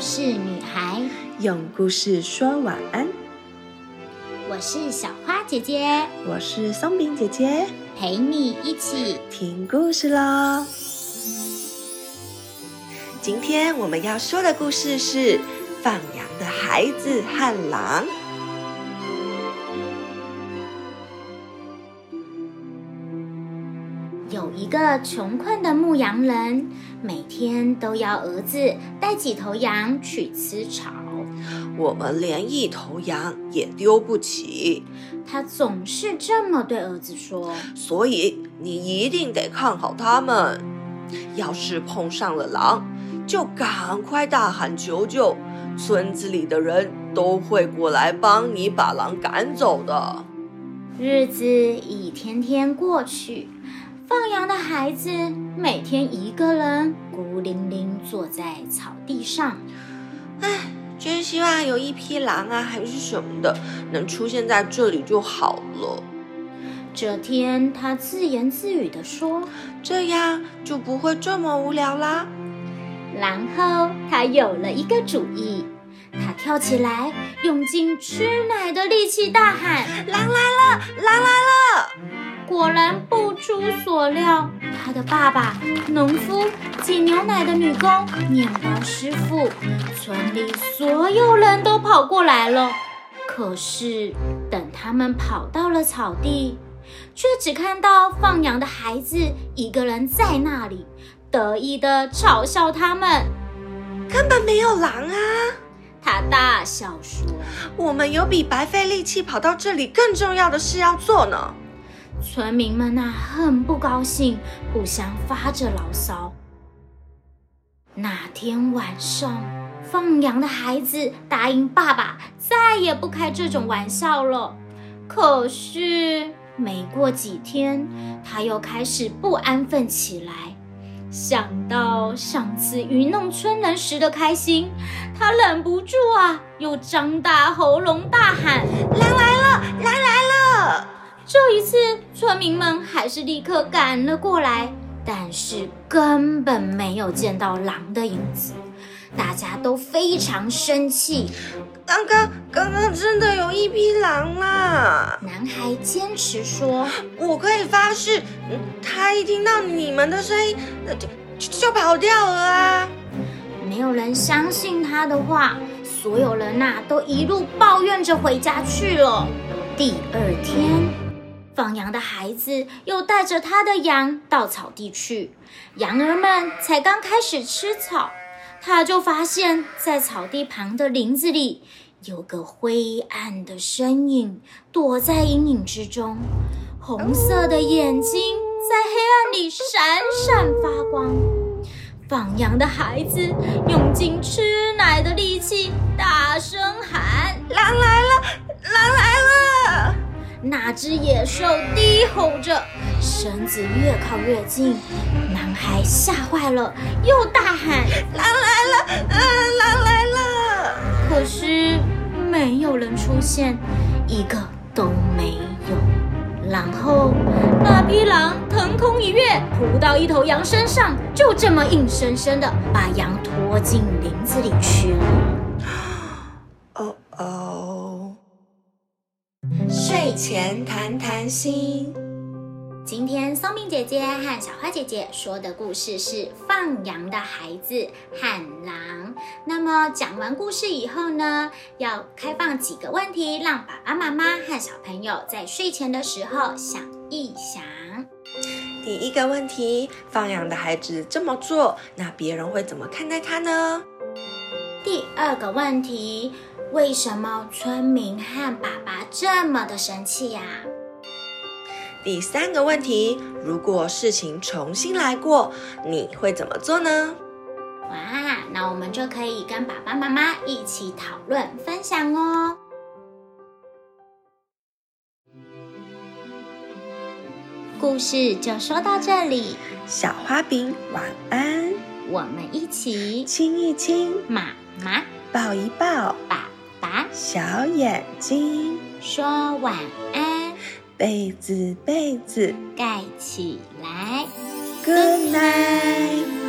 事女孩，用故事说晚安。我是小花姐姐，我是松饼姐姐，陪你一起听故事喽。今天我们要说的故事是《放羊的孩子和狼》。有一个穷困的牧羊人，每天都要儿子带几头羊去吃草。我们连一头羊也丢不起，他总是这么对儿子说。所以你一定得看好他们。要是碰上了狼，就赶快大喊求救，村子里的人都会过来帮你把狼赶走的。日子一天天过去。放羊的孩子每天一个人孤零零坐在草地上，唉，真希望有一匹狼啊，还是什么的，能出现在这里就好了。这天，他自言自语地说：“这样就不会这么无聊啦。”然后他有了一个主意，他跳起来，用尽吃奶的力气大喊：“狼来了！狼来了！”出所料，他的爸爸、农夫、挤牛奶的女工、面包师傅，村里所有人都跑过来了。可是，等他们跑到了草地，却只看到放羊的孩子一个人在那里，得意地嘲笑他们：“根本没有狼啊！”他大笑说：“我们有比白费力气跑到这里更重要的事要做呢。”村民们呐，很不高兴，互相发着牢骚。那天晚上，放羊的孩子答应爸爸再也不开这种玩笑了。可是，没过几天，他又开始不安分起来。想到上次愚弄村人时的开心，他忍不住啊，又张大喉咙大喊：“狼来了！狼来！”村民们还是立刻赶了过来，但是根本没有见到狼的影子。大家都非常生气。刚刚，刚刚真的有一匹狼啦！男孩坚持说：“我可以发誓，他一听到你们的声音，就就跑掉了啊！”没有人相信他的话，所有人呐都一路抱怨着回家去了。第二天。放羊的孩子又带着他的羊到草地去，羊儿们才刚开始吃草，他就发现，在草地旁的林子里有个灰暗的身影躲在阴影之中，红色的眼睛在黑暗里闪闪发光。放羊的孩子用尽吃奶的力气，大声喊：“狼来了！狼来！”只野兽低吼着，身子越靠越近，男孩吓坏了，又大喊：“狼来了！嗯，狼来了！”可是没有人出现，一个都没有。然后那匹狼腾空一跃，扑到一头羊身上，就这么硬生生的把羊拖进林子里去了。哦哦。睡前谈谈心。今天松饼姐姐和小花姐姐说的故事是《放羊的孩子和狼》。那么讲完故事以后呢，要开放几个问题，让爸爸妈妈和小朋友在睡前的时候想一想。第一个问题：放羊的孩子这么做，那别人会怎么看待他呢？第二个问题。为什么村民和爸爸这么的神气呀？第三个问题，如果事情重新来过，你会怎么做呢？哇，那我们就可以跟爸爸妈妈一起讨论分享哦。故事就说到这里，小花饼晚安，我们一起亲一亲妈妈，抱一抱爸。把小眼睛说晚安，被子被子盖起来，Good night。